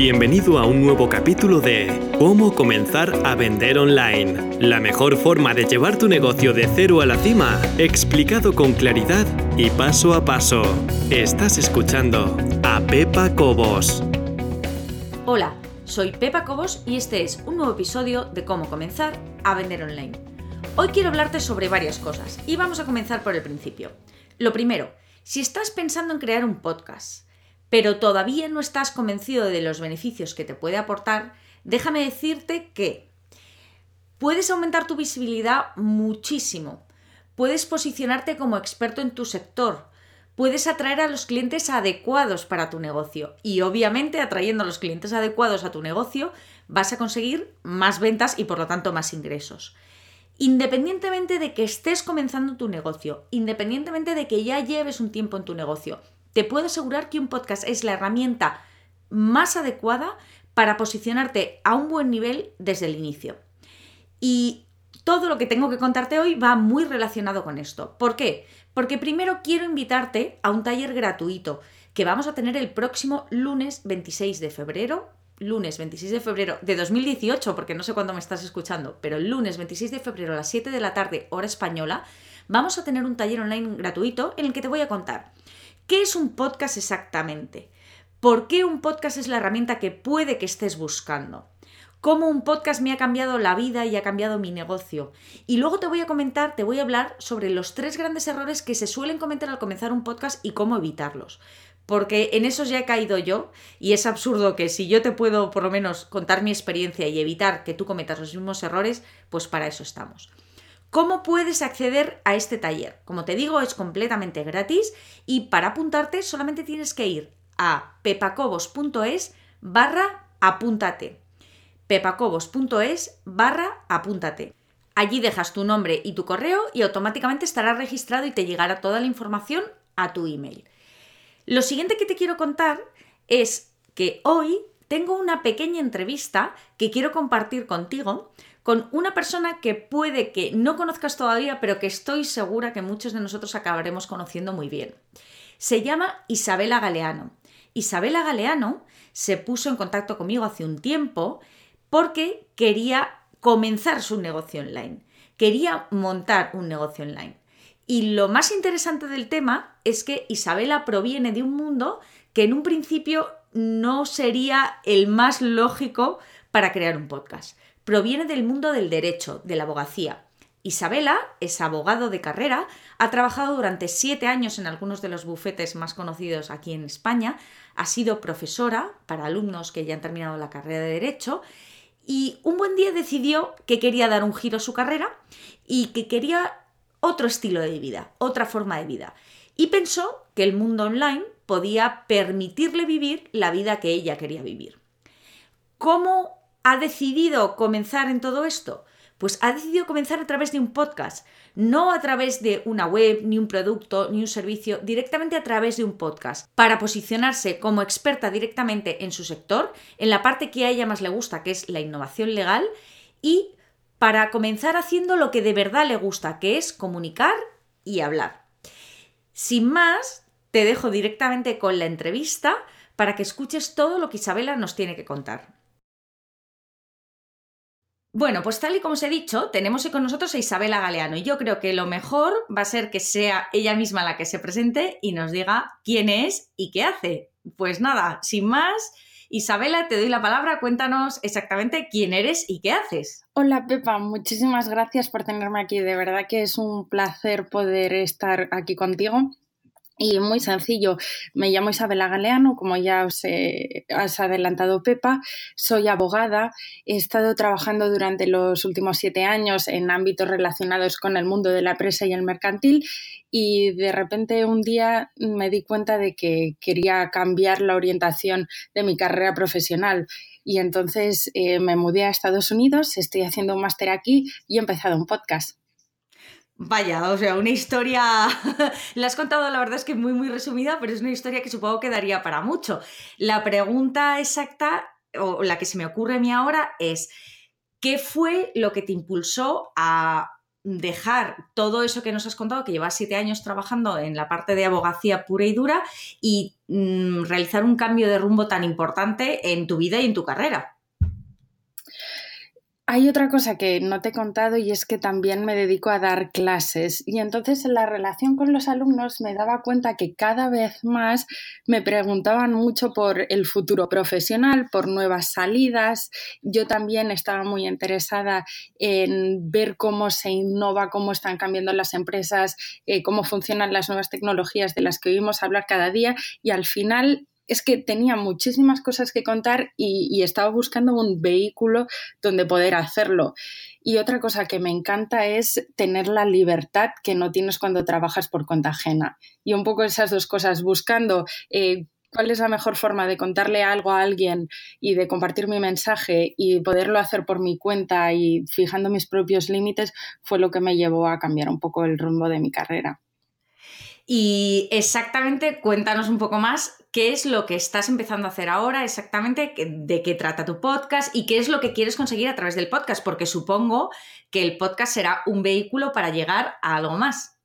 Bienvenido a un nuevo capítulo de Cómo comenzar a vender online. La mejor forma de llevar tu negocio de cero a la cima, explicado con claridad y paso a paso. Estás escuchando a Pepa Cobos. Hola, soy Pepa Cobos y este es un nuevo episodio de Cómo comenzar a vender online. Hoy quiero hablarte sobre varias cosas y vamos a comenzar por el principio. Lo primero, si estás pensando en crear un podcast, pero todavía no estás convencido de los beneficios que te puede aportar, déjame decirte que puedes aumentar tu visibilidad muchísimo, puedes posicionarte como experto en tu sector, puedes atraer a los clientes adecuados para tu negocio. Y obviamente atrayendo a los clientes adecuados a tu negocio vas a conseguir más ventas y por lo tanto más ingresos. Independientemente de que estés comenzando tu negocio, independientemente de que ya lleves un tiempo en tu negocio, te puedo asegurar que un podcast es la herramienta más adecuada para posicionarte a un buen nivel desde el inicio. Y todo lo que tengo que contarte hoy va muy relacionado con esto. ¿Por qué? Porque primero quiero invitarte a un taller gratuito que vamos a tener el próximo lunes 26 de febrero, lunes 26 de febrero de 2018, porque no sé cuándo me estás escuchando, pero el lunes 26 de febrero a las 7 de la tarde, hora española, vamos a tener un taller online gratuito en el que te voy a contar ¿Qué es un podcast exactamente? ¿Por qué un podcast es la herramienta que puede que estés buscando? ¿Cómo un podcast me ha cambiado la vida y ha cambiado mi negocio? Y luego te voy a comentar, te voy a hablar sobre los tres grandes errores que se suelen cometer al comenzar un podcast y cómo evitarlos porque en esos ya he caído yo y es absurdo que si yo te puedo por lo menos contar mi experiencia y evitar que tú cometas los mismos errores, pues para eso estamos. ¿Cómo puedes acceder a este taller? Como te digo, es completamente gratis y para apuntarte solamente tienes que ir a pepacobos.es barra apúntate. pepacobos.es barra apúntate. Allí dejas tu nombre y tu correo y automáticamente estará registrado y te llegará toda la información a tu email. Lo siguiente que te quiero contar es que hoy tengo una pequeña entrevista que quiero compartir contigo con una persona que puede que no conozcas todavía, pero que estoy segura que muchos de nosotros acabaremos conociendo muy bien. Se llama Isabela Galeano. Isabela Galeano se puso en contacto conmigo hace un tiempo porque quería comenzar su negocio online, quería montar un negocio online. Y lo más interesante del tema es que Isabela proviene de un mundo que en un principio no sería el más lógico para crear un podcast proviene del mundo del derecho, de la abogacía. Isabela es abogado de carrera, ha trabajado durante siete años en algunos de los bufetes más conocidos aquí en España, ha sido profesora para alumnos que ya han terminado la carrera de derecho y un buen día decidió que quería dar un giro a su carrera y que quería otro estilo de vida, otra forma de vida. Y pensó que el mundo online podía permitirle vivir la vida que ella quería vivir. ¿Cómo ha decidido comenzar en todo esto? Pues ha decidido comenzar a través de un podcast, no a través de una web, ni un producto, ni un servicio, directamente a través de un podcast, para posicionarse como experta directamente en su sector, en la parte que a ella más le gusta, que es la innovación legal, y para comenzar haciendo lo que de verdad le gusta, que es comunicar y hablar. Sin más, te dejo directamente con la entrevista para que escuches todo lo que Isabela nos tiene que contar. Bueno, pues tal y como os he dicho, tenemos con nosotros a Isabela Galeano y yo creo que lo mejor va a ser que sea ella misma la que se presente y nos diga quién es y qué hace. Pues nada, sin más, Isabela, te doy la palabra, cuéntanos exactamente quién eres y qué haces. Hola Pepa, muchísimas gracias por tenerme aquí, de verdad que es un placer poder estar aquí contigo. Y muy sencillo, me llamo Isabela Galeano, como ya os has adelantado Pepa, soy abogada, he estado trabajando durante los últimos siete años en ámbitos relacionados con el mundo de la empresa y el mercantil y de repente un día me di cuenta de que quería cambiar la orientación de mi carrera profesional y entonces eh, me mudé a Estados Unidos, estoy haciendo un máster aquí y he empezado un podcast. Vaya, o sea, una historia, la has contado la verdad es que muy muy resumida, pero es una historia que supongo que daría para mucho. La pregunta exacta, o la que se me ocurre a mí ahora, es, ¿qué fue lo que te impulsó a dejar todo eso que nos has contado, que llevas siete años trabajando en la parte de abogacía pura y dura, y mm, realizar un cambio de rumbo tan importante en tu vida y en tu carrera. Hay otra cosa que no te he contado y es que también me dedico a dar clases y entonces en la relación con los alumnos me daba cuenta que cada vez más me preguntaban mucho por el futuro profesional, por nuevas salidas. Yo también estaba muy interesada en ver cómo se innova, cómo están cambiando las empresas, eh, cómo funcionan las nuevas tecnologías de las que oímos hablar cada día y al final es que tenía muchísimas cosas que contar y, estaba buscando un vehículo donde poder hacerlo. Y otra cosa que me encanta es tener la libertad que no tienes cuando trabajas por cuenta ajena. Y un poco esas dos cosas, buscando eh, cuál es la mejor forma de contarle algo a alguien y de compartir mi mensaje y poderlo hacer por mi cuenta y fijando mis propios límites, fue lo que me llevó a cambiar un poco el rumbo de mi carrera. Y exactamente, cuéntanos un poco más qué es lo que estás empezando a hacer ahora, exactamente de qué trata tu podcast y qué es lo que quieres conseguir a través del podcast, porque supongo que el podcast será un vehículo para llegar a algo más.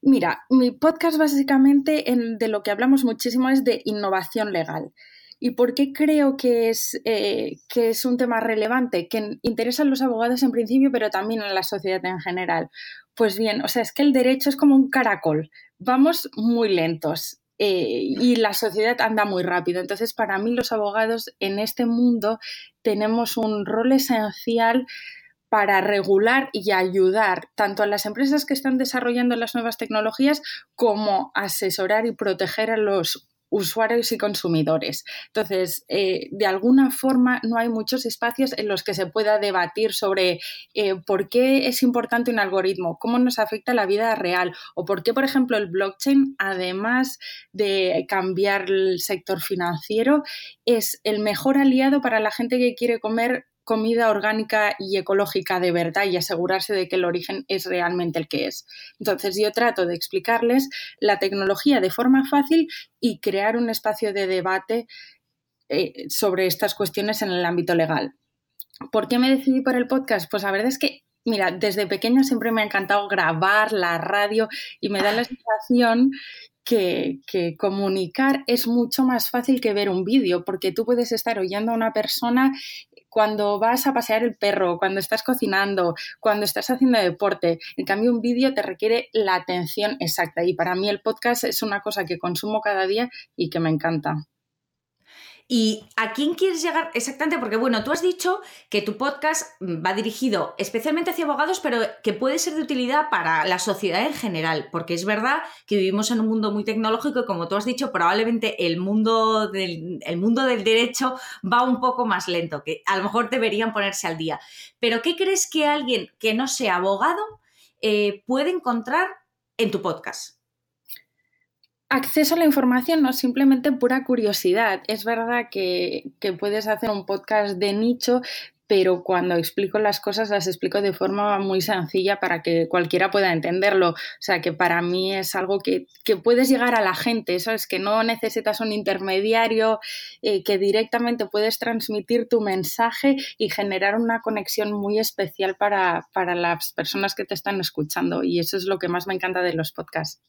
Mira, mi podcast básicamente de lo que hablamos muchísimo es de innovación legal. ¿Y por qué creo que es, eh, que es un tema relevante? Que interesa a los abogados en principio, pero también a la sociedad en general. Pues bien, o sea, es que el derecho es como un caracol. Vamos muy lentos. Eh, y la sociedad anda muy rápido. Entonces, para mí los abogados en este mundo tenemos un rol esencial para regular y ayudar tanto a las empresas que están desarrollando las nuevas tecnologías como asesorar y proteger a los usuarios y consumidores. Entonces, eh, de alguna forma no hay muchos espacios en los que se pueda debatir sobre eh, por qué es importante un algoritmo, cómo nos afecta la vida real o por qué, por ejemplo, el blockchain, además de cambiar el sector financiero, es el mejor aliado para la gente que quiere comer comida orgánica y ecológica de verdad y asegurarse de que el origen es realmente el que es. Entonces yo trato de explicarles la tecnología de forma fácil y crear un espacio de debate eh, sobre estas cuestiones en el ámbito legal. ¿Por qué me decidí por el podcast? Pues la verdad es que, mira, desde pequeña siempre me ha encantado grabar la radio y me da la sensación que, que, comunicar es mucho más fácil que ver un vídeo, porque tú puedes estar oyendo a una persona cuando vas a pasear el perro, cuando estás cocinando, cuando estás haciendo deporte. En cambio, un vídeo te requiere la atención exacta y para mí el podcast es una cosa que consumo cada día y que me encanta. ¿Y a quién quieres llegar exactamente? Porque bueno, tú has dicho que tu podcast va dirigido especialmente hacia abogados, pero que puede ser de utilidad para la sociedad en general, porque es verdad que vivimos en un mundo muy tecnológico y como tú has dicho, probablemente el mundo del, mundo del derecho va un poco más lento, que a lo mejor deberían ponerse al día. Pero ¿qué crees que alguien que no sea abogado eh, puede encontrar en tu podcast? Acceso a la información, no simplemente pura curiosidad. Es verdad que, que, puedes hacer un podcast de nicho, pero cuando explico las cosas las explico de forma muy sencilla para que cualquiera pueda entenderlo. O sea, que para mí es algo que, que puedes llegar a la gente, eso es que no necesitas un intermediario, eh, que directamente puedes transmitir tu mensaje y generar una conexión muy especial para, para las personas que te están escuchando. Y eso es lo que más me encanta de los podcasts.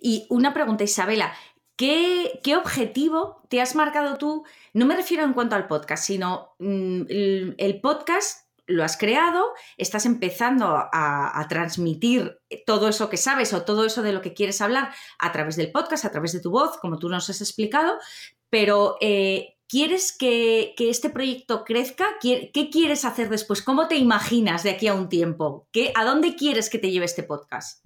Y una pregunta, Isabela, ¿qué, objetivo te has marcado tú? No me refiero en cuanto al podcast, sino mm, el, podcast lo has creado, estás empezando a, transmitir todo eso que sabes o todo eso de lo que quieres hablar a través del podcast, a través de tu voz, como tú nos has explicado, pero eh, ¿quieres que, este proyecto crezca? ¿Qué, quieres hacer después? ¿Cómo te imaginas de aquí a un tiempo? ¿Qué, ¿A dónde quieres que te lleve este podcast?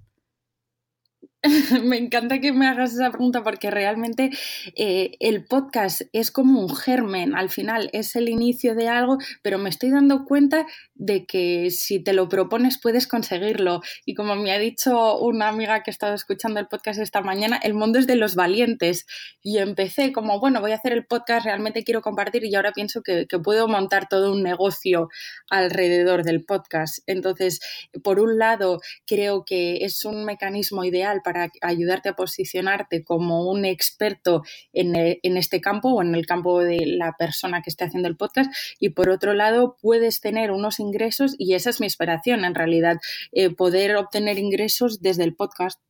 me encanta que me hagas esa pregunta porque realmente eh, el podcast es como un germen, al final es el inicio de algo, pero me estoy dando cuenta de que si te lo propones puedes conseguirlo. Y como me ha dicho una amiga que ha estado escuchando el podcast esta mañana, el mundo es de los valientes. Y empecé como, bueno, voy a hacer el podcast, realmente quiero compartir y ahora pienso que, puedo montar todo un negocio alrededor del podcast. Entonces, por un lado, creo que es un mecanismo ideal para ayudarte a posicionarte como un experto en, e, en, este campo o en el campo de la persona que esté haciendo el podcast. Y por otro lado, puedes tener unos ingresos, y esa es mi esperación en realidad, eh, poder obtener ingresos desde el podcast.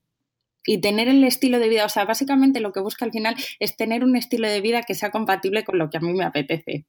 y tener el estilo de vida, o sea, básicamente lo que busca al final es tener un estilo de vida que sea compatible con lo que a mí me apetece.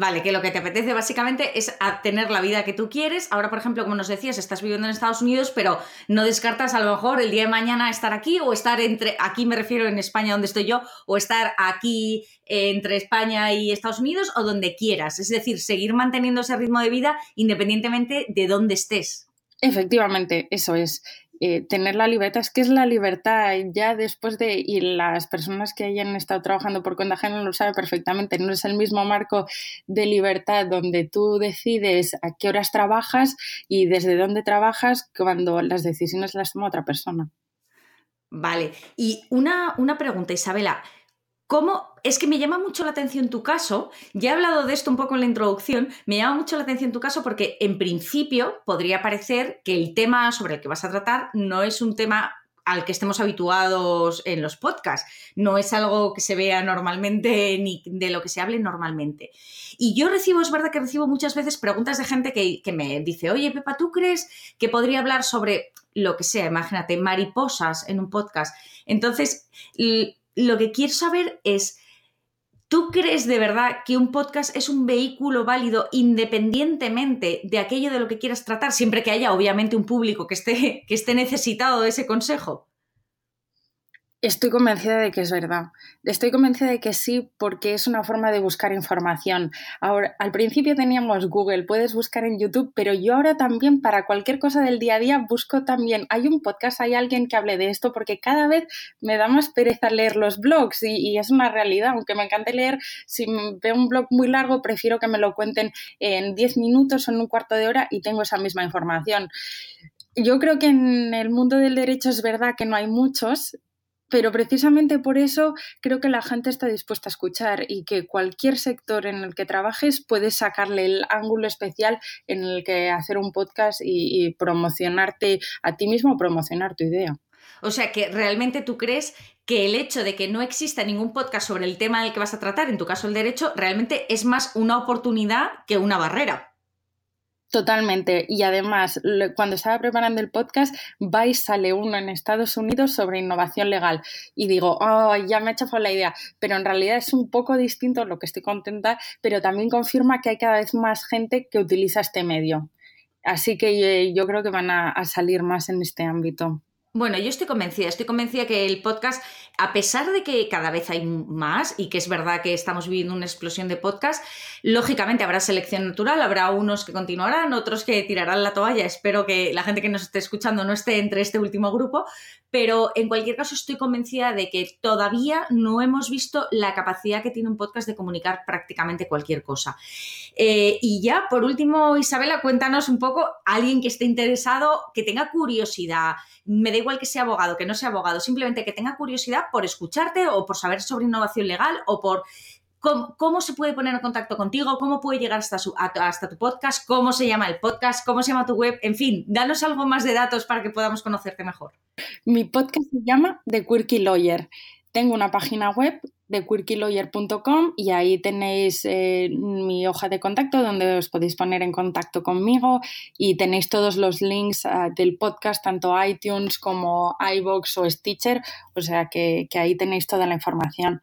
Vale, que lo que te apetece básicamente es tener la vida que tú quieres. Ahora, por ejemplo, como nos decías, estás viviendo en Estados Unidos, pero no descartas a lo mejor el día de mañana estar aquí o estar entre, aquí me refiero en España donde estoy yo, o estar aquí entre España y Estados Unidos o donde quieras. Es decir, seguir manteniendo ese ritmo de vida independientemente de dónde estés. Efectivamente, eso es. Eh, tener la libertad, es que es la libertad ya después de, y las personas que hayan estado trabajando por cuenta ajena lo saben perfectamente, no es el mismo marco de libertad donde tú decides a qué horas trabajas y desde dónde trabajas cuando las decisiones las toma otra persona. Vale, y una, una pregunta, Isabela, ¿Cómo? Es que me llama mucho la atención tu caso, ya he hablado de esto un poco en la introducción, me llama mucho la atención tu caso porque en principio podría parecer que el tema sobre el que vas a tratar no es un tema al que estemos habituados en los podcasts, no es algo que se vea normalmente ni de lo que se hable normalmente. Y yo recibo, es verdad que recibo muchas veces preguntas de gente que, que me dice, oye Pepa, ¿tú crees que podría hablar sobre lo que sea, imagínate, mariposas en un podcast? Entonces, lo que quiero saber es, ¿tú crees de verdad que un podcast es un vehículo válido independientemente de aquello de lo que quieras tratar, siempre que haya obviamente un público que esté, que esté necesitado de ese consejo? Estoy convencida de que es verdad. Estoy convencida de que sí, porque es una forma de buscar información. Ahora, al principio teníamos Google, puedes buscar en YouTube, pero yo ahora también para cualquier cosa del día a día busco también. Hay un podcast, hay alguien que hable de esto, porque cada vez me da más pereza leer los blogs y, es una realidad. Aunque me encante leer, si veo un blog muy largo, prefiero que me lo cuenten en 10 minutos o en un cuarto de hora y tengo esa misma información yo creo que en el mundo del derecho es verdad que no hay muchos, pero precisamente por eso creo que la gente está dispuesta a escuchar y que cualquier sector en el que trabajes puedes sacarle el ángulo especial en el que hacer un podcast y, promocionarte a ti mismo promocionar tu idea. O sea que realmente tú crees que el hecho de que no exista ningún podcast sobre el tema del que vas a tratar, en tu caso el derecho, realmente es más una oportunidad que una barrera. Totalmente. Y además, cuando estaba preparando el podcast, vais sale uno en Estados Unidos sobre innovación legal. Y digo, oh, ya me ha chafado la idea. Pero en realidad es un poco distinto, lo que estoy contenta, pero también confirma que hay cada vez más gente que utiliza este medio. Así que eh, yo creo que van a salir más en este ámbito. Bueno, yo estoy convencida, estoy convencida que el podcast, a pesar de que cada vez hay más y que es verdad que estamos viviendo una explosión de podcast, lógicamente habrá selección natural, habrá unos que continuarán, otros que tirarán la toalla. Espero que la gente que nos esté escuchando no esté entre este último grupo, pero en cualquier caso estoy convencida de que todavía no hemos visto la capacidad que tiene un podcast de comunicar prácticamente cualquier cosa. Eh, y ya, por último, Isabela, cuéntanos un poco, alguien que esté interesado, que tenga curiosidad, me da igual que sea abogado, que no sea abogado, simplemente que tenga curiosidad por escucharte o por saber sobre innovación legal o por cómo, se puede poner en contacto contigo, cómo puede llegar hasta, tu podcast, cómo se llama el podcast, cómo se llama tu web, en fin, danos algo más de datos para que podamos conocerte mejor. Mi podcast se llama The Quirky Lawyer. Tengo una página web de quirkylawyer.com y ahí tenéis eh, mi hoja de contacto donde os podéis poner en contacto conmigo y tenéis todos los links ah, del podcast, tanto iTunes como iBox o Stitcher, o sea que ahí tenéis toda la información.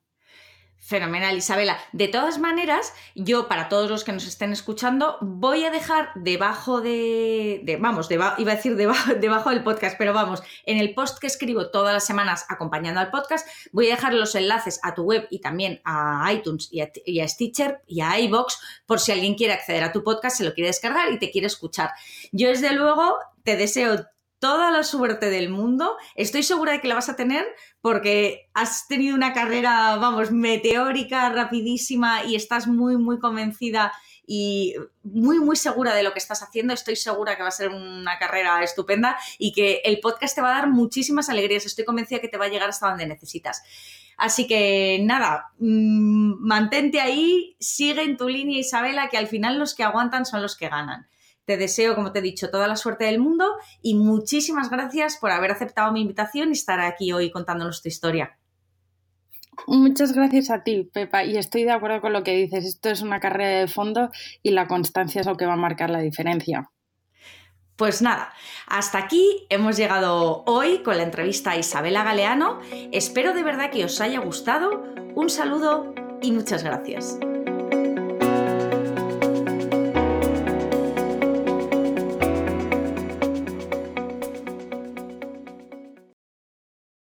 Fenomenal, Isabela. De todas maneras, yo, para todos los que nos estén escuchando, voy a dejar debajo de. vamos, iba a decir debajo, debajo, del podcast, pero vamos, en el post que escribo todas las semanas acompañando al podcast, voy a dejar los enlaces a tu web y también a iTunes y a, Stitcher y a iBox por si alguien quiere acceder a tu podcast, se lo quiere descargar y te quiere escuchar. Yo, desde luego, te deseo toda la suerte del mundo. Estoy segura de que la vas a tener porque has tenido una carrera, vamos, meteórica, rapidísima y estás muy, muy convencida y muy, muy segura de lo que estás haciendo. Estoy segura que va a ser una carrera estupenda y que el podcast te va a dar muchísimas alegrías. Estoy convencida que te va a llegar hasta donde necesitas. Así que nada, mm, mantente ahí, sigue en tu línea Isabela, que al final los que aguantan son los que ganan. Te deseo, como te he dicho, toda la suerte del mundo y muchísimas gracias por haber aceptado mi invitación y estar aquí hoy contándonos tu historia. Muchas gracias a ti, Pepa, y estoy de acuerdo con lo que dices. Esto es una carrera de fondo y la constancia es lo que va a marcar la diferencia. Pues nada, hasta aquí hemos llegado hoy con la entrevista a Isabela Galeano. Espero de verdad que os haya gustado. Un saludo y muchas gracias.